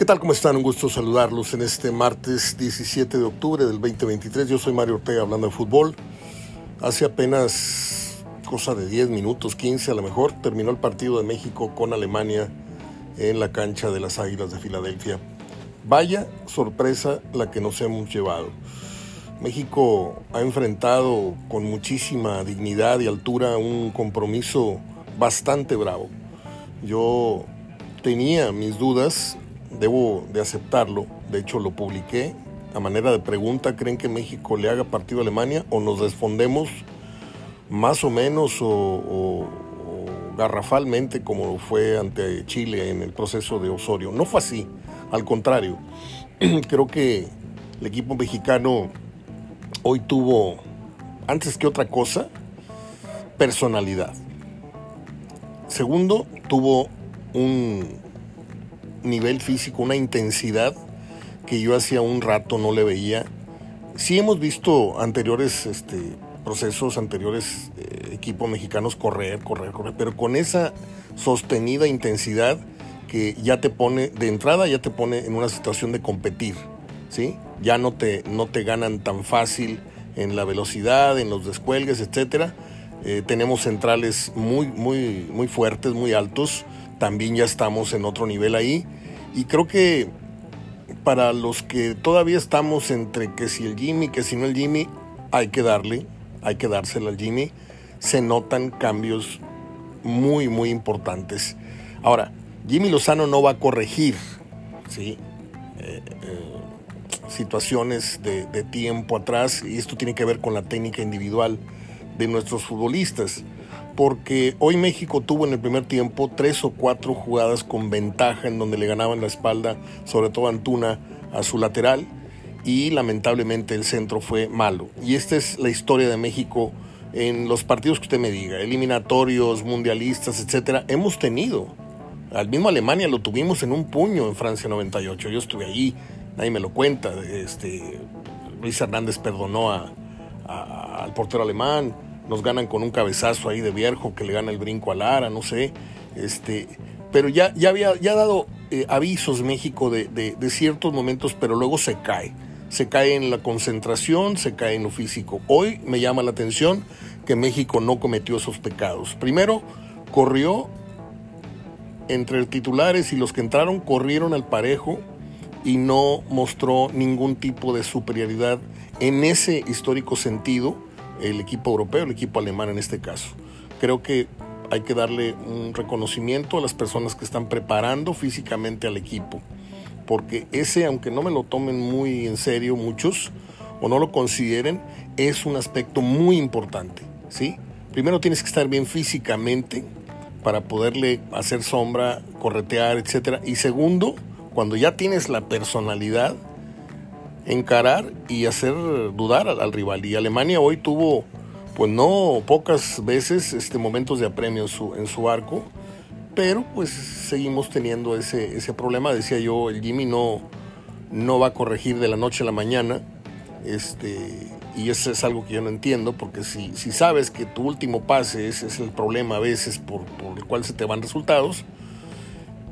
¿Qué tal? ¿Cómo están? Un gusto saludarlos en este martes 17 de octubre del 2023. Yo soy Mario Ortega hablando de fútbol. Hace apenas cosa de 10 minutos, 15 a lo mejor, terminó el partido de México con Alemania en la cancha de las Águilas de Filadelfia. Vaya sorpresa la que nos hemos llevado. México ha enfrentado con muchísima dignidad y altura un compromiso bastante bravo. Yo tenía mis dudas debo de aceptarlo, de hecho lo publiqué a manera de pregunta, ¿creen que México le haga partido a Alemania o nos respondemos más o menos o, garrafalmente como fue ante Chile en el proceso de Osorio? No fue así, al contrario, creo que el equipo mexicano hoy tuvo, antes que otra cosa, personalidad. Segundo, tuvo un nivel físico, una intensidad que yo hacía un rato no le veía. Sí hemos visto anteriores este, procesos, anteriores eh, equipos mexicanos correr, correr, correr, pero con esa sostenida intensidad que ya te pone, de entrada ya te pone en una situación de competir, ¿sí? Ya no te, no te ganan tan fácil en la velocidad, en los descuelgues, etcétera. Eh, tenemos centrales muy, muy, muy fuertes, muy altos también ya estamos en otro nivel ahí. Y creo que para los que todavía estamos entre que si el Jimmy, que si no el Jimmy, hay que darle, hay que dársela al Jimmy. Se notan cambios muy, muy importantes. Ahora, Jimmy Lozano no va a corregir ¿sí? Eh, eh, situaciones de, de tiempo atrás y esto tiene que ver con la técnica individual de nuestros futbolistas porque hoy México tuvo en el primer tiempo tres o cuatro jugadas con ventaja en donde le ganaban la espalda, sobre todo Antuna, a su lateral y lamentablemente el centro fue malo. Y esta es la historia de México en los partidos que usted me diga, eliminatorios, mundialistas, etcétera, hemos tenido. Al mismo Alemania lo tuvimos en un puño en Francia 98. Yo estuve ahí, nadie me lo cuenta. Este, Luis Hernández perdonó al portero alemán nos ganan con un cabezazo ahí de viejo que le gana el brinco a Lara, no sé. Este, pero ya, ya había ya dado eh, avisos México de, de, ciertos momentos, pero luego se cae. Se cae en la concentración, se cae en lo físico. Hoy me llama la atención que México no cometió esos pecados. Primero, corrió entre titulares y los que entraron, corrieron al parejo y no mostró ningún tipo de superioridad en ese histórico sentido el equipo europeo, el equipo alemán en este caso. Creo que hay que darle un reconocimiento a las personas que están preparando físicamente al equipo, porque ese, aunque no me lo tomen muy en serio muchos o no lo consideren, es un aspecto muy importante, ¿sí? Primero tienes que estar bien físicamente para poderle hacer sombra, corretear, etcétera, y segundo, cuando ya tienes la personalidad, encarar y hacer dudar al, rival. Y Alemania hoy tuvo, pues no pocas veces, este, momentos de apremio en su, en su arco, pero pues seguimos teniendo ese, ese problema. Decía yo, el Jimmy no, no va a corregir de la noche a la mañana. Este, y eso es algo que yo no entiendo, porque si, si sabes que tu último pase ese es el problema a veces por, por el cual se te van resultados,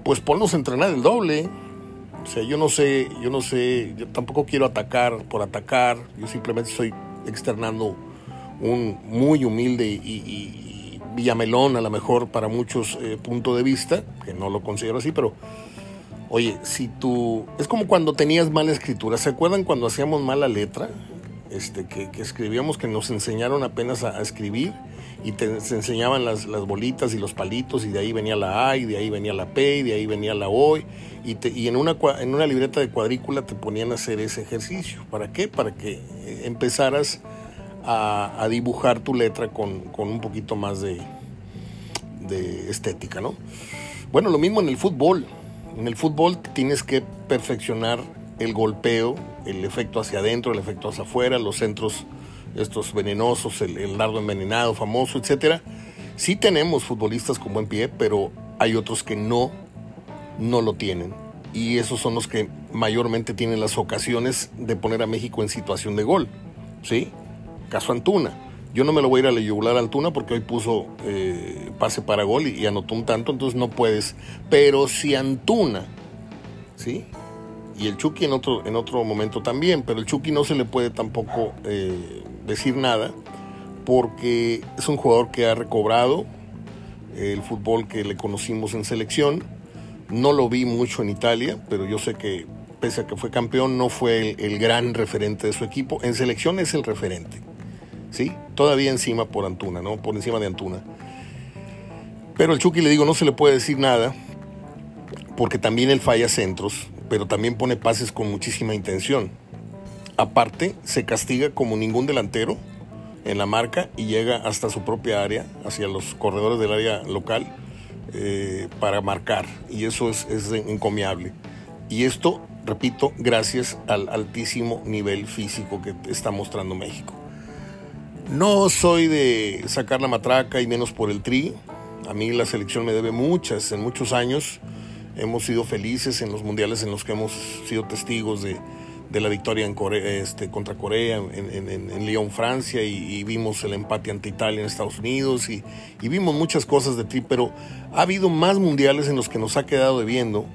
pues ponlos a entrenar el doble o sea, yo no sé, yo no sé, yo tampoco quiero atacar por atacar, yo simplemente estoy externando un muy humilde y, villamelón a lo mejor para muchos eh, puntos de vista, que no lo considero así, pero oye, si tú, es como cuando tenías mala escritura, ¿se acuerdan cuando hacíamos mala letra? Este, que, escribíamos, que nos enseñaron apenas a escribir y te, se enseñaban las, bolitas y los palitos y de ahí venía la A y de ahí venía la P y de ahí venía la O y, y en, una, en una libreta de cuadrícula te ponían a hacer ese ejercicio. ¿Para qué? Para que eh, empezaras a, a dibujar tu letra con, con un poquito más de, de estética, ¿no? Bueno, lo mismo en el fútbol. En el fútbol tienes que perfeccionar el golpeo, el efecto hacia adentro, el efecto hacia afuera, los centros estos venenosos, el, el dardo envenenado famoso, etcétera. Sí tenemos futbolistas con buen pie, pero hay otros que no, no lo tienen. Y esos son los que mayormente tienen las ocasiones de poner a México en situación de gol. ¿Sí? Caso Antuna. Yo no me lo voy a ir a la yugular a Antuna porque hoy puso eh, pase para gol y, anotó un tanto, entonces no puedes. Pero si Antuna ¿sí? Y el Chucky en otro, en otro momento también, pero el Chucky no se le puede tampoco eh, decir nada porque es un jugador que ha recobrado el fútbol que le conocimos en selección. No lo vi mucho en Italia, pero yo sé que pese a que fue campeón, no fue el, el gran referente de su equipo. En selección es el referente. ¿sí? Todavía encima por Antuna, ¿no? Por encima de Antuna. Pero el Chucky le digo, no se le puede decir nada, porque también él falla centros, pero también pone pases con muchísima intención. Aparte, se castiga como ningún delantero en la marca y llega hasta su propia área, hacia los corredores del área local, eh, para marcar. Y eso es, es encomiable. Y esto, repito, gracias al altísimo nivel físico que está mostrando México. No soy de sacar la matraca y menos por el tri. A mí la selección me debe muchas, en muchos años. Hemos sido felices en los mundiales en los que hemos sido testigos de, de la victoria este, contra Corea, en, Lyon, Francia, y, vimos el empate ante Italia en Estados Unidos, y, vimos muchas cosas de tri, pero ha habido más mundiales en los que nos ha quedado debiendo.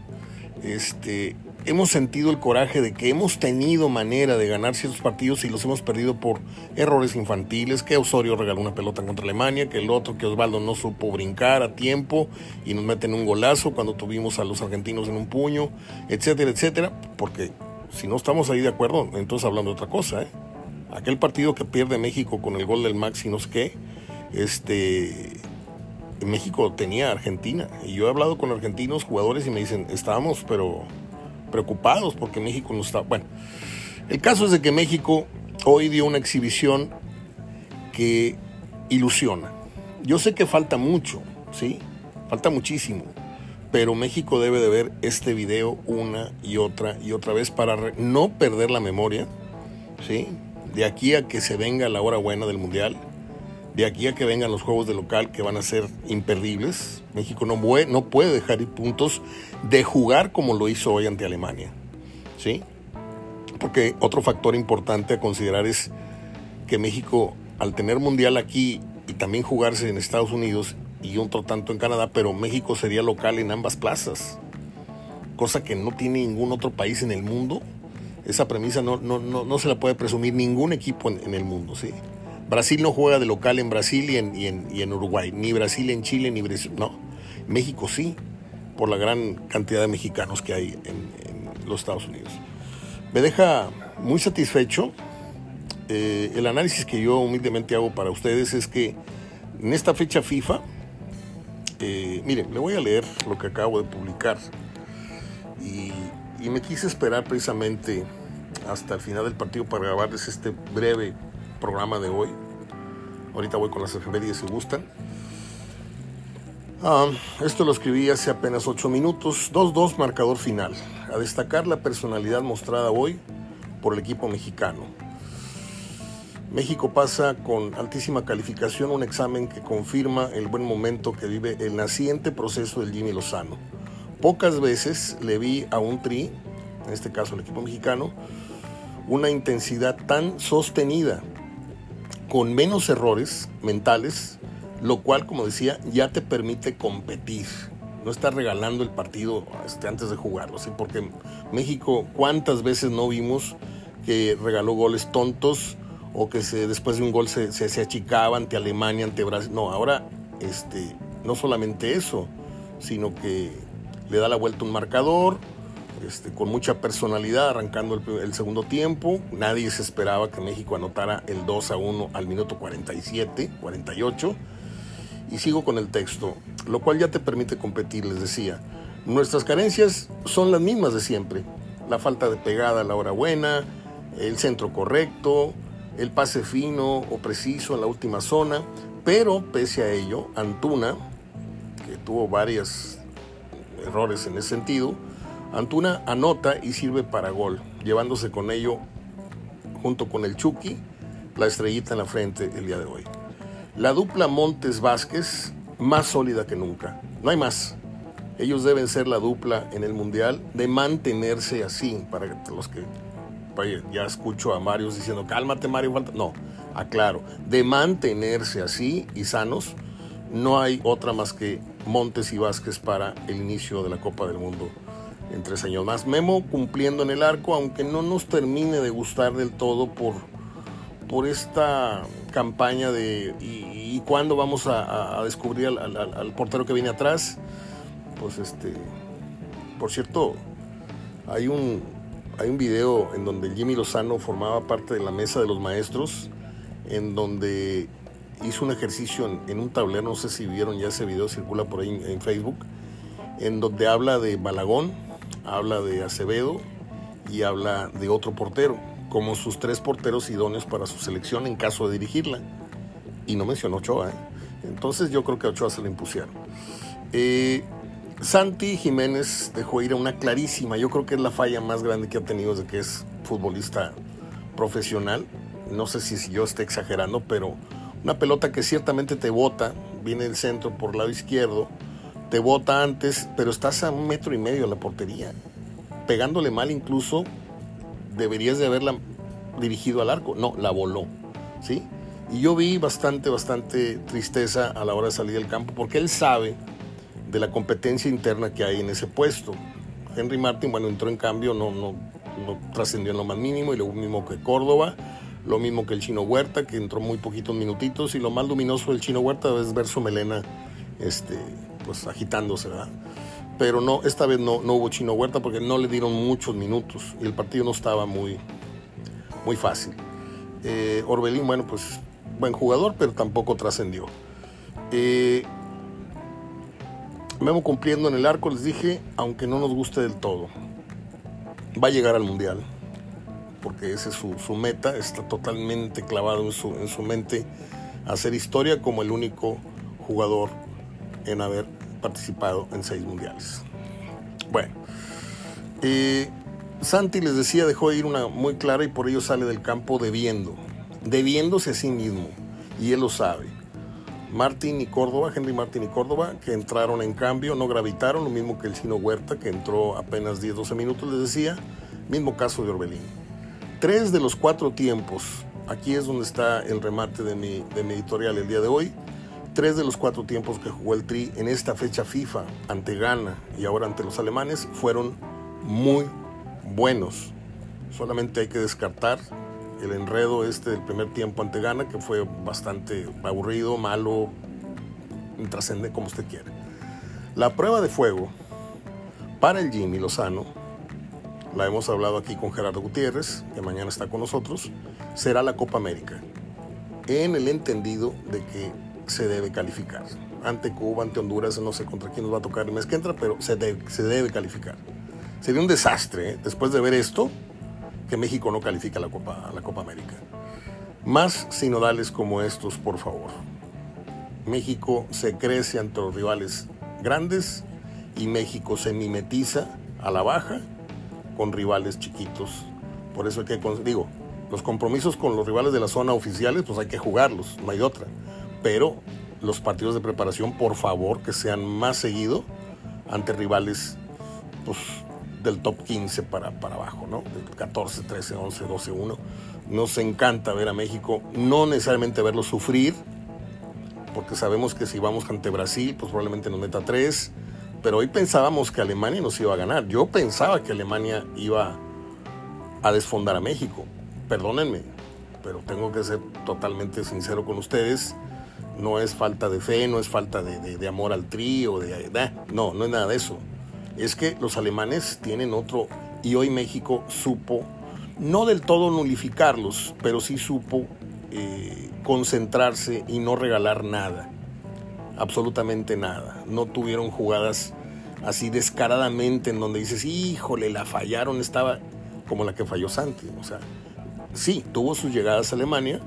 Este, hemos sentido el coraje de que hemos tenido manera de ganar ciertos partidos y los hemos perdido por errores infantiles, que Osorio regaló una pelota contra Alemania, que el otro, que Osvaldo no supo brincar a tiempo y nos meten un golazo cuando tuvimos a los argentinos en un puño, etcétera, etcétera, porque si no estamos ahí de acuerdo, entonces hablando de otra cosa, ¿eh? Aquel partido que pierde México con el gol del Max y no sé qué, este, México tenía Argentina. Y yo he hablado con argentinos jugadores y me dicen, estábamos, pero preocupados porque México no está. Bueno, el caso es de que México hoy dio una exhibición que ilusiona. Yo sé que falta mucho, ¿sí? Falta muchísimo. Pero México debe de ver este video una y otra y otra vez para no perder la memoria, ¿sí? De aquí a que se venga la hora buena del Mundial, de aquí a que vengan los juegos de local que van a ser imperdibles, México no, no puede dejar ir puntos de jugar como lo hizo hoy ante Alemania. ¿Sí? Porque otro factor importante a considerar es que México, al tener mundial aquí y también jugarse en Estados Unidos y otro tanto en Canadá, pero México sería local en ambas plazas, cosa que no tiene ningún otro país en el mundo. Esa premisa no, no, no, se la puede presumir ningún equipo en, en el mundo, ¿sí? Brasil no juega de local en Brasil y en, Uruguay, ni Brasil en Chile, ni Brasil, no. México sí, por la gran cantidad de mexicanos que hay en, los Estados Unidos. Me deja muy satisfecho. Eh, el análisis que yo humildemente hago para ustedes es que en esta fecha FIFA, eh, miren, le voy a leer lo que acabo de publicar y, me quise esperar precisamente hasta el final del partido para grabarles este breve programa de hoy. Ahorita voy con las efemérides si gustan. Ah, esto lo escribí hace apenas 8 minutos. 2-2 marcador final. A destacar la personalidad mostrada hoy por el equipo mexicano. México pasa con altísima calificación un examen que confirma el buen momento que vive el naciente proceso del Jimmy Lozano. Pocas veces le vi a un tri, en este caso el equipo mexicano, una intensidad tan sostenida con menos errores mentales, lo cual, como decía, ya te permite competir. No estás regalando el partido este, antes de jugarlo, ¿sí? porque México, ¿cuántas veces no vimos que regaló goles tontos o que se, después de un gol se, se, achicaba ante Alemania, ante Brasil? No, ahora este, no solamente eso, sino que le da la vuelta un marcador, este, con mucha personalidad arrancando el, segundo tiempo. Nadie se esperaba que México anotara el 2 a 1 al minuto 47, 48. Y sigo con el texto, lo cual ya te permite competir, les decía. Nuestras carencias son las mismas de siempre. La falta de pegada a la hora buena, el centro correcto, el pase fino o preciso en la última zona. Pero pese a ello, Antuna, que tuvo varios errores en ese sentido, Antuna anota y sirve para gol, llevándose con ello, junto con el Chucky, la estrellita en la frente el día de hoy. La dupla Montes Vázquez, más sólida que nunca. No hay más. Ellos deben ser la dupla en el Mundial de mantenerse así, para los que ya escucho a Mario diciendo, cálmate Mario, falta. No, aclaro, de mantenerse así y sanos, no hay otra más que Montes y Vázquez para el inicio de la Copa del Mundo en tres años más. Memo cumpliendo en el arco, aunque no nos termine de gustar del todo por, por esta campaña de y, cuándo vamos a, descubrir al, portero que viene atrás. Pues este, por cierto, hay un, hay un video en donde Jimmy Lozano formaba parte de la mesa de los maestros, en donde hizo un ejercicio en, un tablero, no sé si vieron ya ese video, circula por ahí en, Facebook, en donde habla de Balagón, habla de Acevedo y habla de otro portero, como sus tres porteros idóneos para su selección en caso de dirigirla. Y no mencionó Ochoa, ¿eh? entonces yo creo que a Ochoa se le impusieron. Eh, Santi Jiménez dejó ir a una clarísima, yo creo que es la falla más grande que ha tenido desde que es futbolista profesional. No sé si yo esté exagerando, pero una pelota que ciertamente te bota, viene del centro por el lado izquierdo, te bota antes, pero estás a un metro y medio de la portería. Pegándole mal incluso, deberías de haberla dirigido al arco. No, la voló, ¿sí? Y yo vi bastante, bastante tristeza a la hora de salir del campo, porque él sabe de la competencia interna que hay en ese puesto. Henry Martin, bueno, entró en cambio, no, no, no trascendió en lo más mínimo, y lo mismo que Córdoba lo mismo que el chino Huerta, que entró muy poquitos minutitos, y lo más luminoso del chino Huerta es ver su melena este, pues, agitándose, ¿verdad? Pero no, esta vez no, no hubo chino Huerta porque no le dieron muchos minutos y el partido no estaba muy, muy fácil. Eh, Orbelín, bueno, pues buen jugador, pero tampoco trascendió. Eh, Memo cumpliendo en el arco, les dije, aunque no nos guste del todo, va a llegar al Mundial porque esa es su, meta, está totalmente clavado en su, en su mente hacer historia como el único jugador en haber participado en seis mundiales. Bueno, eh, Santi les decía, dejó de ir una muy clara y por ello sale del campo debiendo, debiéndose a sí mismo, y él lo sabe. Martín y Córdoba, Henry Martín y Córdoba, que entraron en cambio, no gravitaron, lo mismo que el chino Huerta, que entró apenas 10-12 minutos, les decía, mismo caso de Orbelín tres de los cuatro tiempos, aquí es donde está el remate de mi, de editorial el día de hoy, tres de los cuatro tiempos que jugó el Tri en esta fecha FIFA ante Ghana y ahora ante los alemanes fueron muy buenos. Solamente hay que descartar el enredo este del primer tiempo ante Ghana, que fue bastante aburrido, malo, intrascendente, como usted quiere. La prueba de fuego para el Jimmy Lozano la hemos hablado aquí con Gerardo Gutiérrez, que mañana está con nosotros, será la Copa América, en el entendido de que se debe calificar. Ante Cuba, ante Honduras, no sé contra quién nos va a tocar el mes que entra, pero se debe, se debe calificar. Sería un desastre, ¿eh? después de ver esto, que México no califica la Copa, la Copa América. Más sinodales como estos, por favor. México se crece ante los rivales grandes y México se mimetiza a la baja con rivales chiquitos. Por eso hay que, digo, los compromisos con los rivales de la zona oficiales, pues hay que jugarlos, no hay otra. Pero los partidos de preparación, por favor, que sean más seguido ante rivales pues, del top 15 para, para abajo, ¿no? 14, 13, 11, 12, 1. Nos encanta ver a México, no necesariamente verlo sufrir, porque sabemos que si vamos ante Brasil, pues probablemente nos meta 3 pero hoy pensábamos que Alemania nos iba a ganar. Yo pensaba que Alemania iba a desfondar a México. Perdónenme, pero tengo que ser totalmente sincero con ustedes. No es falta de fe, no es falta de, amor al trío, de, no, no es nada de eso. Es que los alemanes tienen otro, y hoy México supo, no del todo nulificarlos, pero sí supo eh, concentrarse y no regalar nada absolutamente nada. No tuvieron jugadas así descaradamente en donde dices, híjole, la fallaron, estaba como la que falló Santi. O sea, sí, tuvo sus llegadas a Alemania,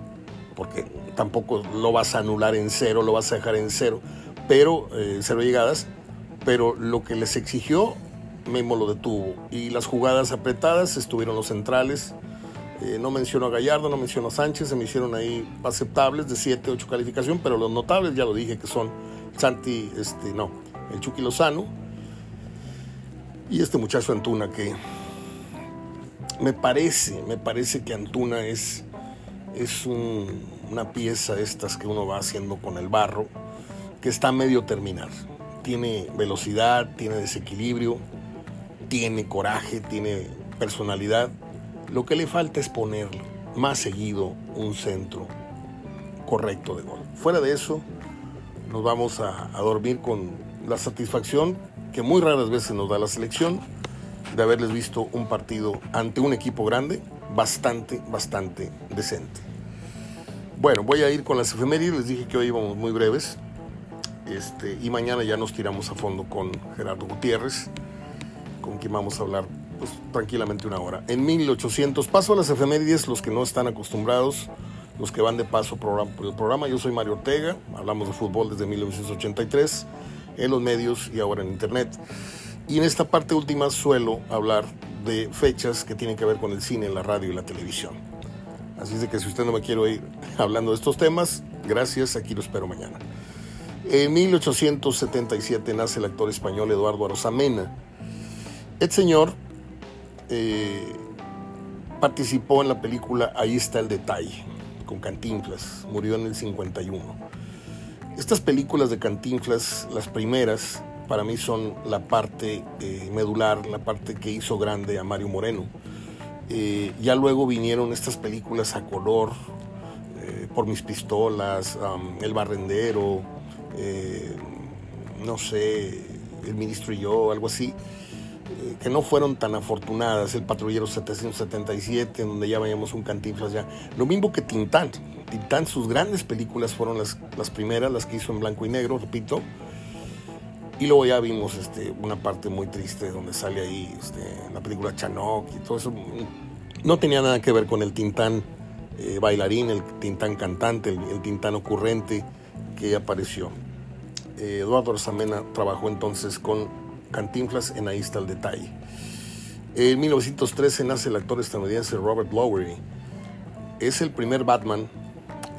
porque tampoco lo vas a anular en cero, lo vas a dejar en cero, pero eh, cero llegadas, pero lo que les exigió, Memo lo detuvo. Y las jugadas apretadas estuvieron los centrales, eh, no menciono a Gallardo, no menciono a Sánchez, se me hicieron ahí aceptables de 7, 8 calificación, pero los notables ya lo dije que son Santi, este, no, el Chucky Lozano y este muchacho Antuna que me parece, me parece que Antuna es, es una pieza estas que uno va haciendo con el barro que está a medio terminar. Tiene velocidad, tiene desequilibrio, tiene coraje, tiene personalidad. Lo que le falta es ponerlo más seguido un centro correcto de gol. Fuera de eso, nos vamos a, a dormir con la satisfacción que muy raras veces nos da la selección de haberles visto un partido ante un equipo grande bastante, bastante decente. Bueno, voy a ir con las efemérides, les dije que hoy íbamos muy breves. Este, y mañana ya nos tiramos a fondo con Gerardo Gutiérrez, con quien vamos a hablar pues, tranquilamente una hora. En 1800, paso a las efemérides, los que no están acostumbrados, los que van de paso por el programa. Yo soy Mario Ortega, hablamos de fútbol desde 1983, en los medios y ahora en internet. Y en esta parte última suelo hablar de fechas que tienen que ver con el cine, la radio y la televisión. Así es de que si usted no me quiere oír hablando de estos temas, gracias, aquí lo espero mañana. En 1877 nace el actor español Eduardo Arosamena. El señor eh, participó en la película Ahí está el detalle, con Cantinflas, murió en el 51. Estas películas de Cantinflas, las primeras, para mí son la parte eh, medular, la parte que hizo grande a Mario Moreno. Eh, ya luego vinieron estas películas a color, por mis pistolas, El Barrendero, no sé, El Ministro y yo, algo así, que no fueron tan afortunadas. El Patrullero 777, en donde ya veíamos un cantinflas ya. Lo mismo que Tintán. Tintán, sus grandes películas fueron las, las primeras, las que hizo en blanco y negro, repito y luego ya vimos este, una parte muy triste donde sale ahí este, la película Chanok y todo eso. No tenía nada que ver con el Tintán eh, bailarín, el Tintán cantante, el, Tintán ocurrente que apareció. Eh, Eduardo Rosamena trabajó entonces con Cantinflas en Ahí está el detalle. En 1913 nace el actor estadounidense Robert Lowery. Es el primer Batman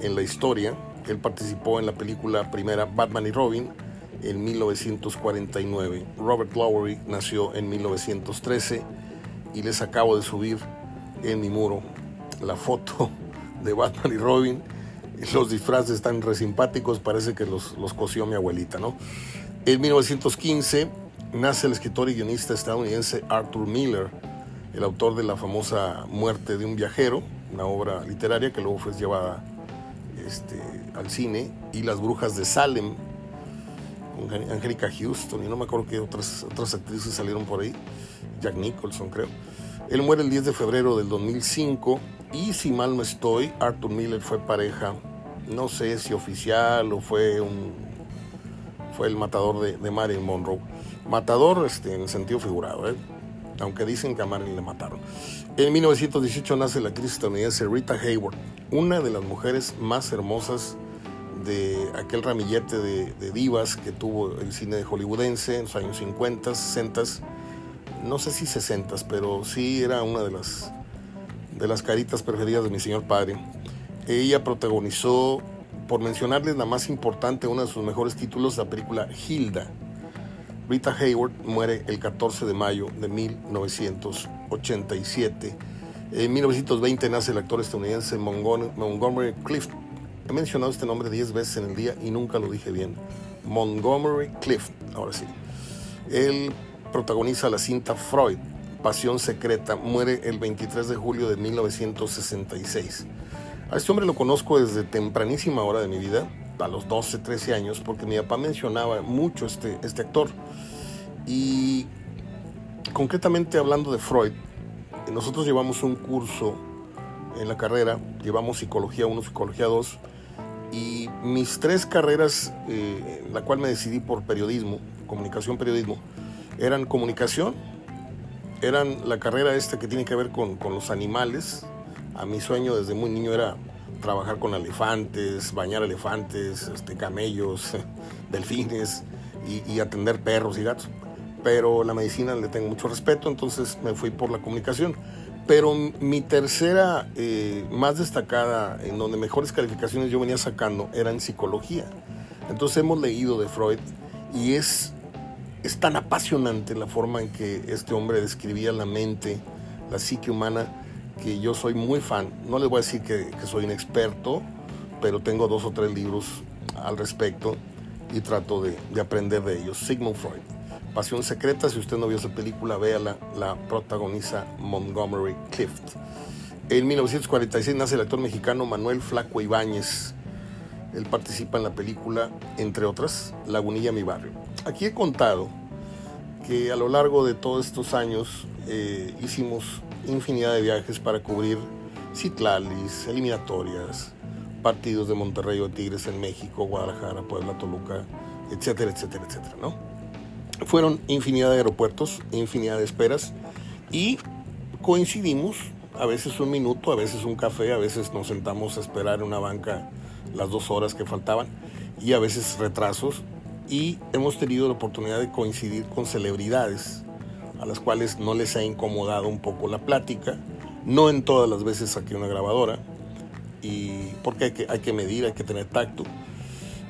en la historia. Él participó en la película primera Batman y Robin en 1949. Robert Lowery nació en 1913 y les acabo de subir en mi muro la foto de Batman y Robin. Los disfraces están re simpáticos, parece que los, los cosió mi abuelita, ¿no? En 1915 nace el escritor y guionista estadounidense Arthur Miller, el autor de la famosa Muerte de un viajero, una obra literaria que luego fue llevada este, al cine, y Las Brujas de Salem, Angélica Houston y no me acuerdo qué otras, otras actrices salieron por ahí, Jack Nicholson creo. Él muere el 10 de febrero del 2005 y si mal no estoy, Arthur Miller fue pareja, no sé si oficial o fue un fue el matador de, de Marilyn Monroe. Matador este, en sentido figurado, ¿eh? aunque dicen que a Marilyn le mataron. En 1918 nace la actriz estadounidense Rita Hayward, una de las mujeres más hermosas de aquel ramillete de, divas que tuvo el cine hollywoodense en los años 50, 60, no sé si 60, pero sí era una de las, de las caritas preferidas de mi señor padre. Ella protagonizó, por mencionarles la más importante, uno de sus mejores títulos, la película Hilda. Rita Hayward muere el 14 de mayo de 1987. En 1920 nace el actor estadounidense Montgomery Clift He mencionado este nombre 10 veces en el día y nunca lo dije bien. Montgomery Clift, ahora sí. Él protagoniza la cinta Freud, Pasión Secreta, muere el 23 de julio de 1966. A este hombre lo conozco desde tempranísima hora de mi vida, a los 12, 13 años, porque mi papá mencionaba mucho este, este actor. Y concretamente hablando de Freud, nosotros llevamos un curso en la carrera, llevamos psicología 1, psicología 2, y mis tres carreras, eh, la cual me decidí por periodismo, comunicación, periodismo, eran comunicación, eran la carrera esta que tiene que ver con, con los animales. A mi sueño desde muy niño era trabajar con elefantes, bañar elefantes, este, camellos, delfines y, atender perros y gatos. Pero la medicina le tengo mucho respeto, entonces me fui por la comunicación. Pero mi tercera eh, más destacada, en donde mejores calificaciones yo venía sacando, era en psicología. Entonces hemos leído de Freud y es, es tan apasionante la forma en que este hombre describía la mente, la psique humana, que yo soy muy fan. No les voy a decir que, soy un experto, pero tengo dos o tres libros al respecto y trato de, de aprender de ellos. Sigmund Freud. Pasión Secreta, si usted no vio esa película, véala, la protagoniza Montgomery Clift. En 1946 nace el actor mexicano Manuel Flaco Ibáñez. Él participa en la película, entre otras, Lagunilla Mi Barrio. Aquí he contado que a lo largo de todos estos años eh, hicimos infinidad de viajes para cubrir Citlalis, eliminatorias, partidos de Monterrey o Tigres en México, Guadalajara, Puebla, Toluca, etcétera, etcétera, etcétera, ¿no? Fueron infinidad de aeropuertos, infinidad de esperas y coincidimos, a veces un minuto, a veces un café, a veces nos sentamos a esperar en una banca las dos horas que faltaban y a veces retrasos y hemos tenido la oportunidad de coincidir con celebridades a las cuales no les ha incomodado un poco la plática, no en todas las veces saqué una grabadora, y porque hay que, hay que medir, hay que tener tacto.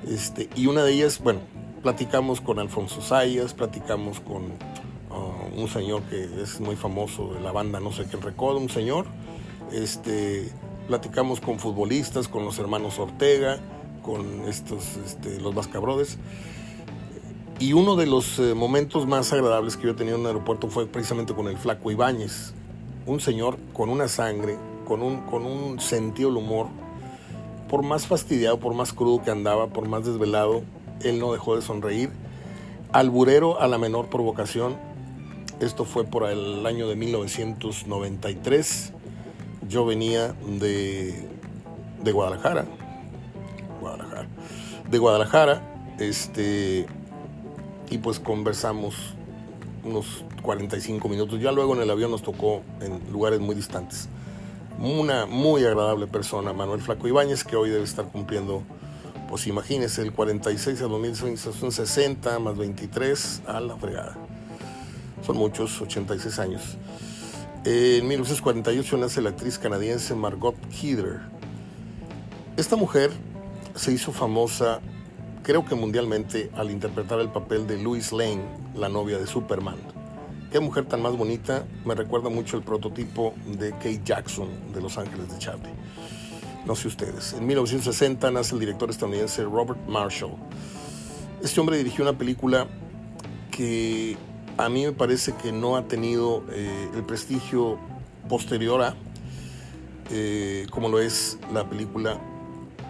Este, y una de ellas, bueno, platicamos con Alfonso Sayas, platicamos con uh, un señor que es muy famoso de la banda No sé qué recuerdo, un señor. Este, platicamos con futbolistas, con los hermanos Ortega, con estos, este, los Vascabrodes. Y uno de los eh, momentos más agradables que yo he tenido en el aeropuerto fue precisamente con el flaco Ibáñez, un señor con una sangre, con un, con un sentido del humor. Por más fastidiado, por más crudo que andaba, por más desvelado, él no dejó de sonreír. Alburero a la menor provocación. Esto fue por el año de 1993. Yo venía de, de Guadalajara. Guadalajara. De Guadalajara. Este, y pues conversamos unos 45 minutos. Ya luego en el avión nos tocó en lugares muy distantes. Una muy agradable persona, Manuel Flaco Ibáñez, que hoy debe estar cumpliendo, pues imagínese, el 46 a 2006 son 60 más 23 a la fregada. Son muchos, 86 años. En 1948 nace la actriz canadiense Margot Kidder. Esta mujer se hizo famosa creo que mundialmente, al interpretar el papel de Louis Lane, la novia de Superman. Qué mujer tan más bonita, me recuerda mucho el prototipo de Kate Jackson de Los Ángeles de Charlie. No sé ustedes. En 1960 nace el director estadounidense Robert Marshall. Este hombre dirigió una película que a mí me parece que no ha tenido eh, el prestigio posterior a, eh, como lo es la película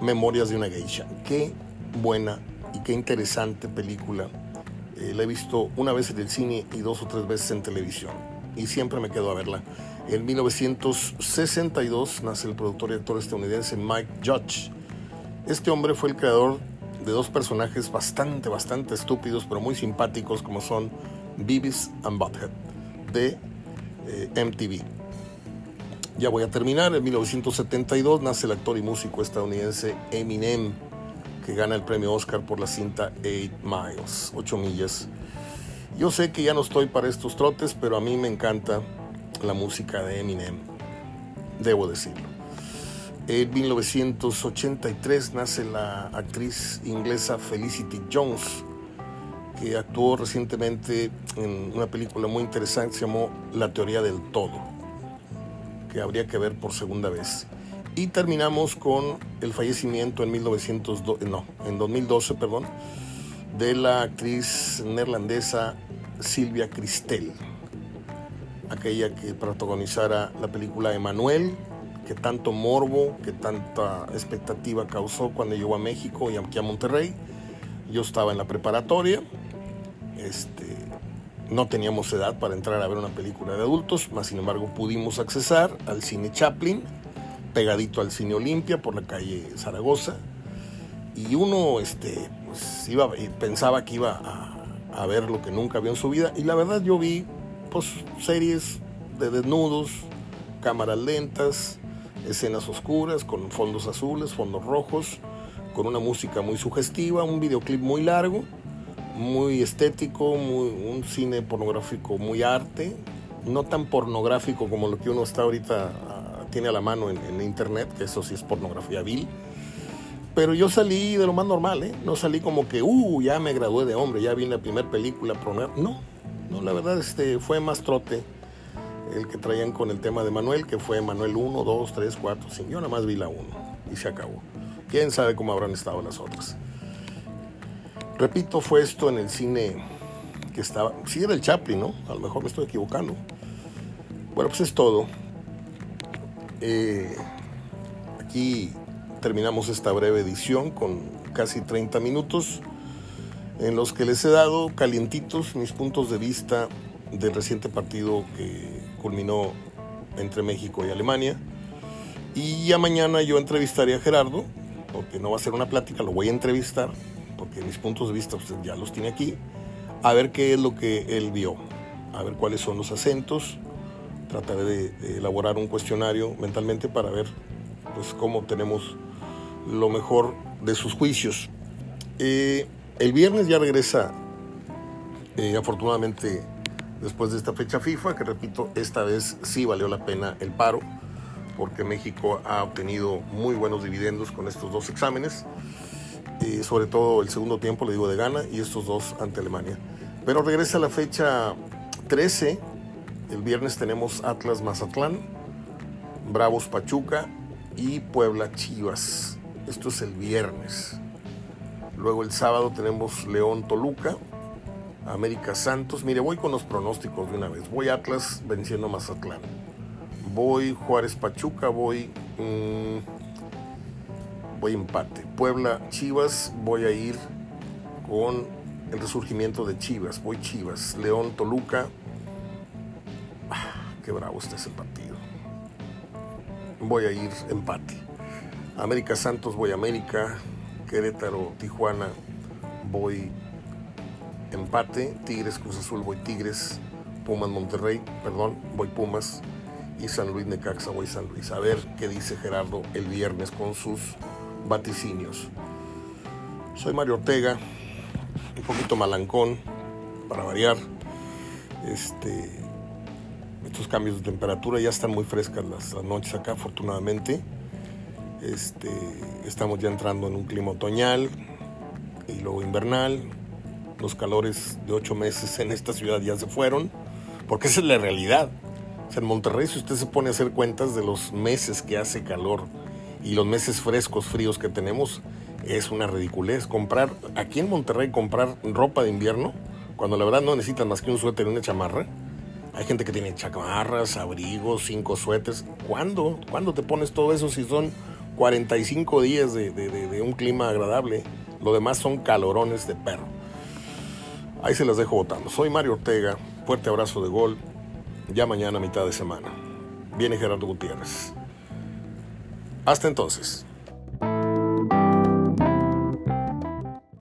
Memorias de una Geisha. Qué buena y qué interesante película. Eh, la he visto una vez en el cine y dos o tres veces en televisión. Y siempre me quedo a verla. En 1962 nace el productor y actor estadounidense Mike Judge. Este hombre fue el creador de dos personajes bastante, bastante estúpidos, pero muy simpáticos, como son Beavis and Butthead, de eh, MTV. Ya voy a terminar. En 1972 nace el actor y músico estadounidense Eminem que gana el premio Oscar por la cinta 8 Miles, 8 millas. Yo sé que ya no estoy para estos trotes, pero a mí me encanta la música de Eminem, debo decirlo. En 1983 nace la actriz inglesa Felicity Jones, que actuó recientemente en una película muy interesante, se llamó La teoría del todo, que habría que ver por segunda vez. Y terminamos con el fallecimiento en, 1902, no, en 2012 perdón, de la actriz neerlandesa Silvia Cristel, aquella que protagonizara la película Emanuel, que tanto morbo, que tanta expectativa causó cuando llegó a México y aquí a Monterrey. Yo estaba en la preparatoria, este, no teníamos edad para entrar a ver una película de adultos, más sin embargo pudimos accesar al cine Chaplin pegadito al Cine Olimpia por la calle Zaragoza. Y uno este, pues, iba, pensaba que iba a, ver lo que nunca vio en su vida. Y la verdad yo vi pues, series de desnudos, cámaras lentas, escenas oscuras, con fondos azules, fondos rojos, con una música muy sugestiva, un videoclip muy largo, muy estético, muy, un cine pornográfico muy arte, no tan pornográfico como lo que uno está ahorita tiene a la mano en, internet, que eso sí es pornografía vil. Pero yo salí de lo más normal, ¿eh? No salí como que, uh, ya me gradué de hombre, ya vi la primera película. No, no, la verdad este, fue más trote el que traían con el tema de Manuel, que fue Manuel 1, 2, 3, 4, 5. Yo nada más vi la 1 y se acabó. Quién sabe cómo habrán estado las otras. Repito, fue esto en el cine que estaba. Sí, era el Chaplin, ¿no? A lo mejor me estoy equivocando. Bueno, pues es todo. Eh, aquí terminamos esta breve edición con casi 30 minutos en los que les he dado calientitos mis puntos de vista del reciente partido que culminó entre México y Alemania. Y ya mañana yo entrevistaré a Gerardo, porque no va a ser una plática, lo voy a entrevistar, porque mis puntos de vista usted ya los tiene aquí, a ver qué es lo que él vio, a ver cuáles son los acentos. Trataré de, elaborar un cuestionario mentalmente para ver pues, cómo tenemos lo mejor de sus juicios. Eh, el viernes ya regresa, eh, afortunadamente, después de esta fecha FIFA, que repito, esta vez sí valió la pena el paro, porque México ha obtenido muy buenos dividendos con estos dos exámenes, y sobre todo el segundo tiempo, le digo, de gana, y estos dos ante Alemania. Pero regresa la fecha 13, el viernes tenemos Atlas Mazatlán, Bravos Pachuca y Puebla Chivas. Esto es el viernes. Luego el sábado tenemos León Toluca, América Santos. Mire, voy con los pronósticos de una vez. Voy Atlas venciendo Mazatlán. Voy Juárez Pachuca, voy. Mm, voy empate. Puebla Chivas, voy a ir con el resurgimiento de Chivas. Voy Chivas. León Toluca. Qué bravo está ese partido. Voy a ir empate. América Santos, voy América. Querétaro, Tijuana, voy empate. Tigres, Cruz Azul, voy Tigres. Pumas, Monterrey, perdón, voy Pumas. Y San Luis, Necaxa, voy San Luis. A ver qué dice Gerardo el viernes con sus vaticinios. Soy Mario Ortega, un poquito malancón, para variar. Este, estos cambios de temperatura ya están muy frescas las, noches acá, afortunadamente. Este, estamos ya entrando en un clima otoñal y luego invernal. Los calores de ocho meses en esta ciudad ya se fueron, porque esa es la realidad. en Monterrey, si usted se pone a hacer cuentas de los meses que hace calor y los meses frescos, fríos que tenemos, es una ridiculez. Comprar, aquí en Monterrey, comprar ropa de invierno, cuando la verdad no necesitan más que un suéter y una chamarra. Hay gente que tiene chamarras, abrigos, cinco suéteres. ¿Cuándo? ¿Cuándo te pones todo eso si son 45 días de, un clima agradable. Lo demás son calorones de perro. Ahí se las dejo votando. Soy Mario Ortega. Fuerte abrazo de gol. Ya mañana, mitad de semana. Viene Gerardo Gutiérrez. Hasta entonces.